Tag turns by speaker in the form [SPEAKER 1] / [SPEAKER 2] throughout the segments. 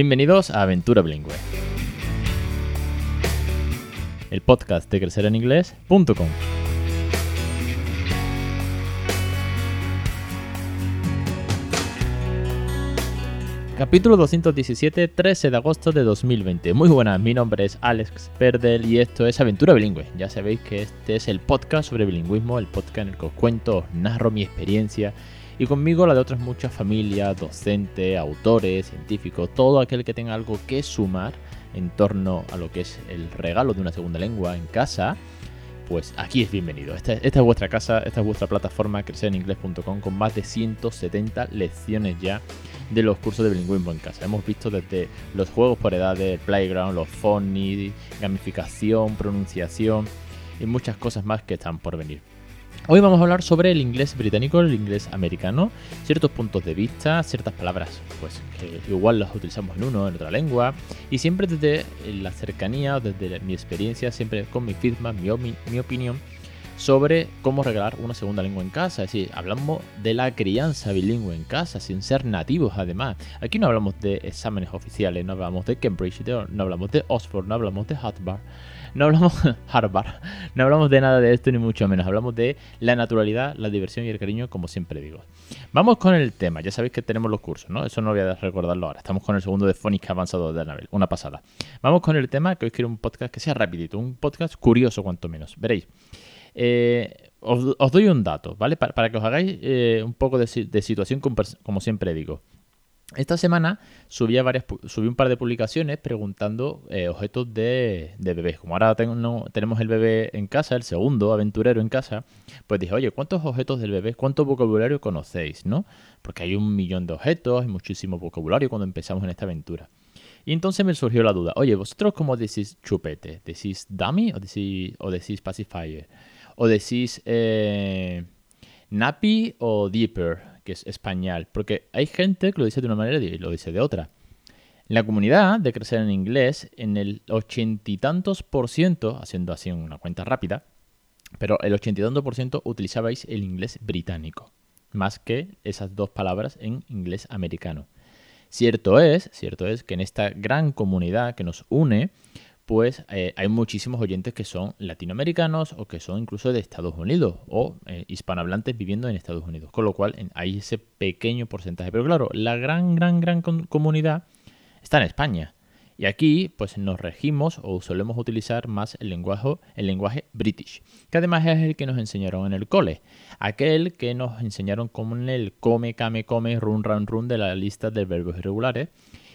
[SPEAKER 1] Bienvenidos a Aventura Bilingüe, el podcast de crecereninglés.com. Capítulo 217, 13 de agosto de 2020. Muy buenas, mi nombre es Alex Perdel y esto es Aventura Bilingüe. Ya sabéis que este es el podcast sobre bilingüismo, el podcast en el que os cuento, os narro mi experiencia y conmigo la de otras muchas familias, docentes, autores, científicos, todo aquel que tenga algo que sumar en torno a lo que es el regalo de una segunda lengua en casa, pues aquí es bienvenido. Esta, es vuestra casa, esta es vuestra plataforma crecereningles.com con más de 170 lecciones ya de los cursos de bilingüismo en casa. Hemos visto desde los juegos por edades, playground, los phonies, gamificación, pronunciación y muchas cosas más que están por venir. Hoy vamos a hablar sobre el inglés británico, el inglés americano, ciertos puntos de vista, ciertas palabras, pues que igual las utilizamos en uno, en otra lengua, y siempre desde la cercanía, desde mi experiencia, siempre con mi feedback, mi, mi opinión sobre cómo regalar una segunda lengua en casa. Es decir, hablamos de la crianza bilingüe en casa, sin ser nativos además. Aquí no hablamos de exámenes oficiales, no hablamos de Cambridge, no hablamos de Oxford, no hablamos de Harvard. No hablamos Harvard, no hablamos de nada de esto ni mucho menos, hablamos de la naturalidad, la diversión y el cariño, como siempre digo. Vamos con el tema, ya sabéis que tenemos los cursos, ¿no? Eso no voy a recordarlo ahora. Estamos con el segundo de Phonics avanzado de Anabel, una pasada. Vamos con el tema, que hoy quiero un podcast que sea rapidito, un podcast curioso cuanto menos. Veréis. Eh, os, doy un dato, ¿vale? Para, que os hagáis eh, un poco de, situación, como, siempre digo. Esta semana subí un par de publicaciones preguntando eh, objetos de, bebés. Como ahora tenemos el bebé en casa, el segundo aventurero en casa, pues dije, oye, ¿cuántos objetos del bebé, cuánto vocabulario conocéis? ¿no? Porque hay un millón de objetos, hay muchísimo vocabulario cuando empezamos en esta aventura. Y entonces me surgió la duda, oye, ¿vosotros cómo decís chupete? ¿Decís dummy o decís, o decís pacifier? O decís eh, nappy o deeper, que es español, porque hay gente que lo dice de una manera y lo dice de otra. La comunidad de crecer en inglés, en el ochenta y tantos por ciento, haciendo así una cuenta rápida, pero el ochenta y tantos por ciento utilizabais el inglés británico, más que esas dos palabras en inglés americano. Cierto es, cierto es que en esta gran comunidad que nos une, pues hay muchísimos oyentes que son latinoamericanos o que son incluso de Estados Unidos o eh, hispanohablantes viviendo en Estados Unidos. Con lo cual hay ese pequeño porcentaje. Pero claro, la gran, gran, gran comunidad está en España. Y aquí pues nos regimos o solemos utilizar más el lenguaje, el lenguaje british, que además es el que nos enseñaron en el cole. Aquel que nos enseñaron como en el come, came, come, run, run, run de la lista de verbos irregulares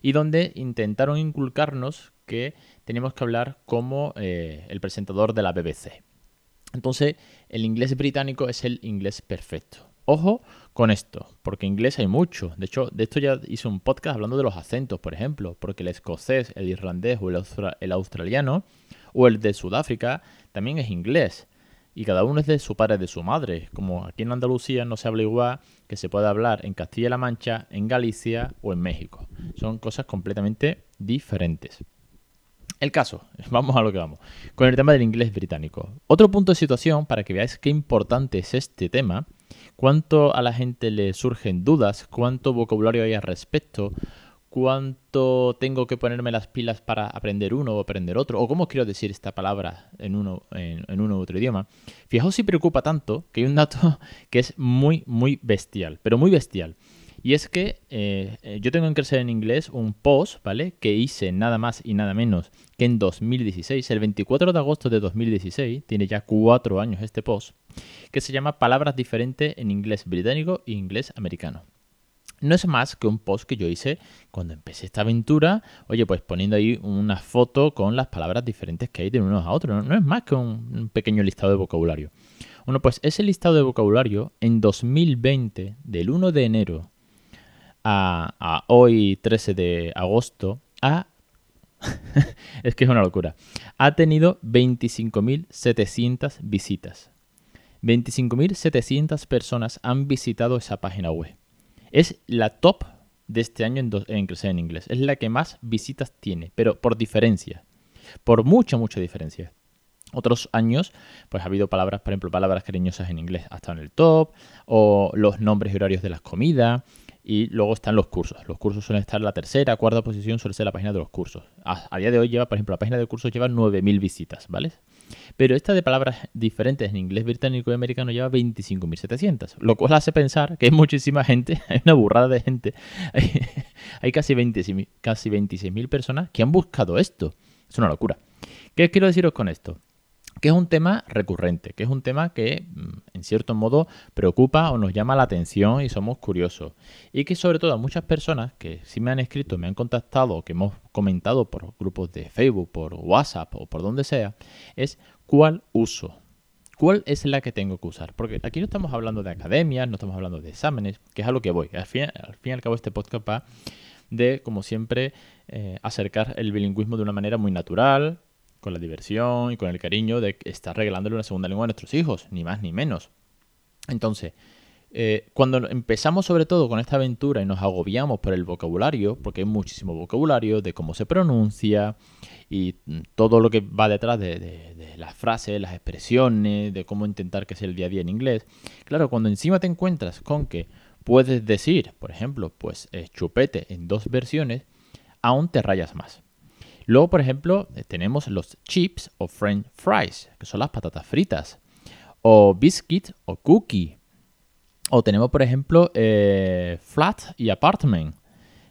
[SPEAKER 1] y donde intentaron inculcarnos que teníamos que hablar como eh, el presentador de la BBC. Entonces, el inglés británico es el inglés perfecto. Ojo con esto, porque inglés hay mucho. De hecho, de esto ya hice un podcast hablando de los acentos, por ejemplo, porque el escocés, el irlandés o el, el australiano o el de Sudáfrica también es inglés y cada uno es de su padre, de su madre. Como aquí en Andalucía no se habla igual que se puede hablar en Castilla-La Mancha, en Galicia o en México. Son cosas completamente diferentes. El caso, vamos a lo que vamos, con el tema del inglés británico. Otro punto de situación para que veáis qué importante es este tema, cuánto a la gente le surgen dudas, cuánto vocabulario hay al respecto, cuánto tengo que ponerme las pilas para aprender uno o aprender otro, o cómo quiero decir esta palabra en uno, en, uno u otro idioma. Fijaos si preocupa tanto que hay un dato que es muy, muy bestial, pero muy bestial. Y es que eh, yo tengo en Crecer en Inglés un post, ¿vale? Que hice nada más y nada menos que en 2016, el 24 de agosto de 2016, tiene ya cuatro años este post, que se llama Palabras diferentes en inglés británico e inglés americano no es más que un post que yo hice cuando empecé esta aventura, oye, pues poniendo ahí una foto con las palabras diferentes que hay de unos a otros. No, es más que un, pequeño listado de vocabulario. Bueno, pues ese listado de vocabulario en 2020, del 1 de enero a, a hoy 13 de agosto, ha... es que es una locura. Ha tenido 25.700 visitas. 25.700 personas han visitado esa página web. Es la top de este año en, en Inglés. Es la que más visitas tiene, pero por diferencia. Por mucha, mucha diferencia. Otros años, pues ha habido palabras, por ejemplo, palabras cariñosas en inglés hasta en el top, o los nombres y horarios de las comidas, Y luego están los cursos. Los cursos suelen estar en la tercera, cuarta posición, suele ser la página de los cursos. A, día de hoy lleva, por ejemplo, la página de cursos lleva 9.000 visitas, ¿vale? Pero esta de palabras diferentes en inglés británico y americano lleva 25.700, lo cual hace pensar que hay muchísima gente, hay una burrada de gente, hay, casi, 20, casi 26.000 personas que han buscado esto. Es una locura. ¿Qué quiero deciros con esto? Que es un tema recurrente, que es un tema que mm, en cierto modo preocupa o nos llama la atención y somos curiosos. Y que sobre todo a muchas personas que sí me han escrito, me han contactado que hemos comentado por grupos de Facebook, por WhatsApp o por donde sea, es cuál uso. ¿Cuál es la que tengo que usar? Porque aquí no estamos hablando de academias, no estamos hablando de exámenes, que es a lo que voy. Al fin, al fin y al cabo este podcast va de, como siempre, eh, acercar el bilingüismo de una manera muy natural, con la diversión y con el cariño de estar regalándole una segunda lengua a nuestros hijos, ni más ni menos. Entonces, eh, cuando empezamos sobre todo con esta aventura y nos agobiamos por el vocabulario, porque hay muchísimo vocabulario de cómo se pronuncia y todo lo que va detrás de, las frases, las expresiones, de cómo intentar que sea el día a día en inglés, claro, cuando encima te encuentras con que puedes decir, por ejemplo, pues chupete en dos versiones, aún te rayas más. Luego, por ejemplo, eh, tenemos los chips o french fries, que son las patatas fritas, o biscuit o cookie. O tenemos, por ejemplo, eh, flat y apartment,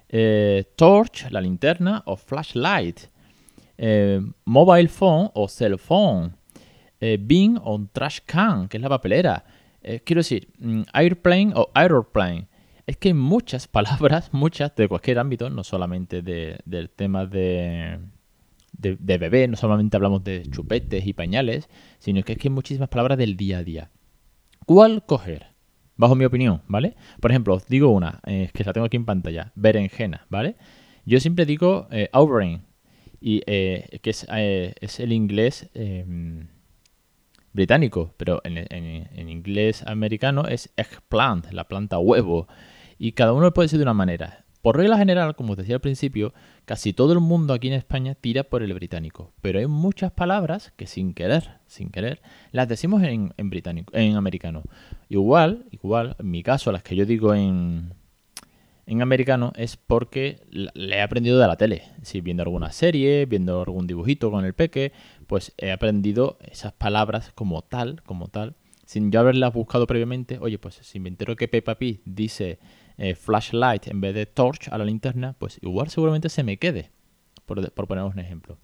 [SPEAKER 1] eh, torch, la linterna, o flashlight, mobile phone o cell phone, bin o trash can, que es la papelera. quiero decir, mm, airplane o aeroplane es que hay muchas palabras, muchas de cualquier ámbito, no solamente del tema de, bebé, no solamente hablamos de chupetes y pañales, sino que es que hay muchísimas palabras del día a día. ¿Cuál coger? Bajo mi opinión, ¿vale? Por ejemplo, os digo una, eh, que la tengo aquí en pantalla, berenjena, ¿vale? Yo siempre digo eh, y, eh, que es, eh, es, el inglés em, británico, pero en, en, inglés americano es eggplant, la planta huevo. Y cada uno puede decir de una manera. Por regla general, como os decía al principio, casi todo el mundo aquí en España tira por el británico, pero hay muchas palabras que sin querer, sin querer, las decimos en, británico, en americano. Igual, igual, en mi caso, las que yo digo en, en americano es porque le he aprendido de la tele. Si viendo alguna serie, viendo algún dibujito con el peque, pues he aprendido esas palabras como tal, como tal, sin yo haberlas buscado previamente. Oye, pues si me entero que Peppa Pig dice eh, flashlight en vez de torch a la linterna, pues igual seguramente se me quede, por, por poneros un ejemplo.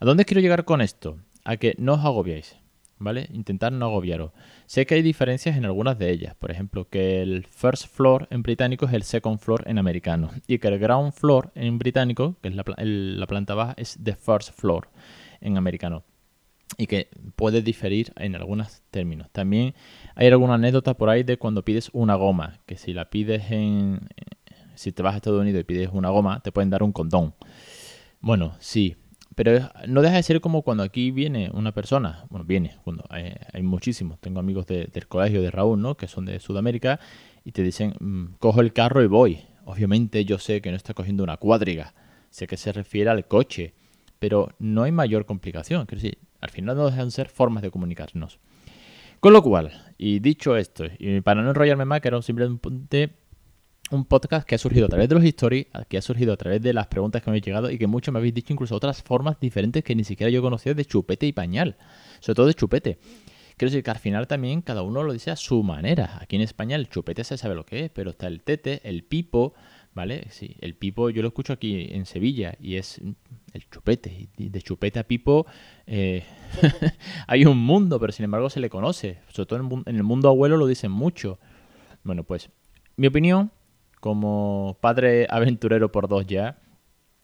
[SPEAKER 1] ¿A dónde quiero llegar con esto? A que no os agobiéis, ¿vale? Intentar no agobiaros. Sé que hay diferencias en algunas de ellas, por ejemplo, que el first floor en británico es el second floor en americano, y que el ground floor en británico, que es la, la planta baja, es the first floor en americano y que puede diferir en algunos términos. También hay alguna anécdota por ahí de cuando pides una goma, que si la pides en... Si te vas a Estados Unidos y pides una goma, te pueden dar un condón. Bueno, sí, pero no deja de ser como cuando aquí viene una persona, bueno, viene, cuando hay, muchísimos, tengo amigos del colegio de Raúl, ¿no? Que son de Sudamérica y te dicen, mm, cojo el carro y voy. Obviamente yo sé que no está cogiendo una cuadriga, sé que se refiere al coche, pero no hay mayor complicación. Quiero decir, al final no dejan de ser formas de comunicarnos. Con lo cual, y dicho esto, y para no enrollarme más, que era simplemente un podcast que ha surgido a través de los stories, que ha surgido a través de las preguntas que me han llegado y que muchos me habéis dicho incluso otras formas diferentes que ni siquiera yo conocía de chupete y pañal, sobre todo de chupete. Quiero decir que al final también cada uno lo dice a su manera. Aquí en España el chupete se sabe lo que es, pero está el tete, el pipo, ¿vale? Sí, el pipo yo lo escucho aquí en Sevilla y es el chupete. De chupete a pipo eh, hay un mundo, pero sin embargo se le conoce. Sobre todo en el mundo abuelo lo dicen mucho. Bueno, pues mi opinión, como padre aventurero por dos ya,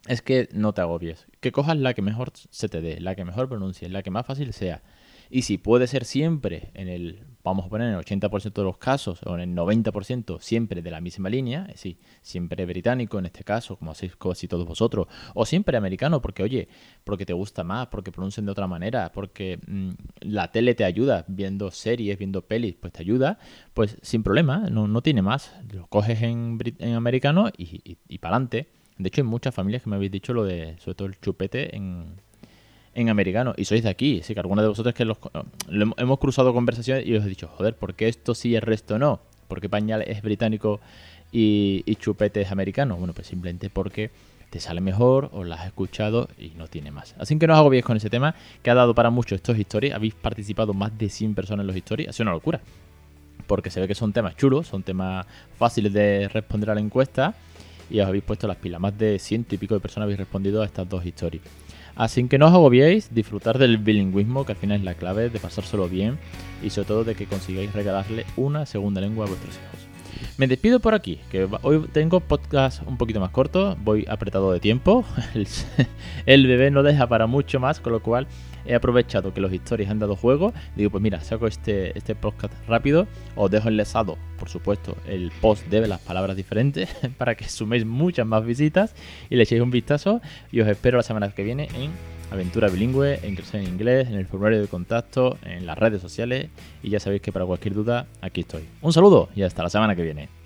[SPEAKER 1] es que no te agobies. Que cojas la que mejor se te dé, la que mejor pronuncies, la que más fácil sea. Y si puede ser siempre en el, vamos a poner en el 80% de los casos o en el 90% siempre de la misma línea, es decir, siempre británico en este caso, como hacéis casi todos vosotros, o siempre americano, porque oye, porque te gusta más, porque pronuncian de otra manera, porque mm, la tele te ayuda, viendo series, viendo pelis, pues te ayuda, pues sin problema, no, no tiene más. Lo coges en, en americano y, y, y para adelante. De hecho, hay muchas familias que me habéis dicho lo de, sobre todo el chupete en, en americano y sois de aquí. Así que algunos de vosotros que los, hemos cruzado conversaciones y os he dicho, joder, ¿por qué esto sí y el resto no? ¿Por qué pañal es británico y, y chupetes americanos. Bueno, pues simplemente porque te sale mejor o las has escuchado y no tiene más. Así que no os agobiéis con ese tema, que ha dado para mucho estos stories. Habéis participado más de 100 personas en los stories. Ha sido una locura. Porque se ve que son temas chulos, son temas fáciles de responder a la encuesta. Y os habéis puesto las pilas. Más de ciento y pico de personas habéis respondido a estas dos historias. Así que no os agobiéis, disfrutar del bilingüismo, que al final es la clave de pasárselo bien y sobre todo de que consigáis regalarle una segunda lengua a vuestros hijos. Me despido por aquí, que hoy tengo podcast un poquito más corto, voy apretado de tiempo, el, bebé no deja para mucho más, con lo cual he aprovechado que los historias han dado juego, digo pues mira, saco este, este podcast rápido, os dejo enlazado, por supuesto, el post de las palabras diferentes para que suméis muchas más visitas y le echéis un vistazo y os espero la semana que viene en Aventura Bilingüe, en Crecer en Inglés, en el formulario de contacto, en las redes sociales y ya sabéis que para cualquier duda aquí estoy. Un saludo y hasta la semana que viene.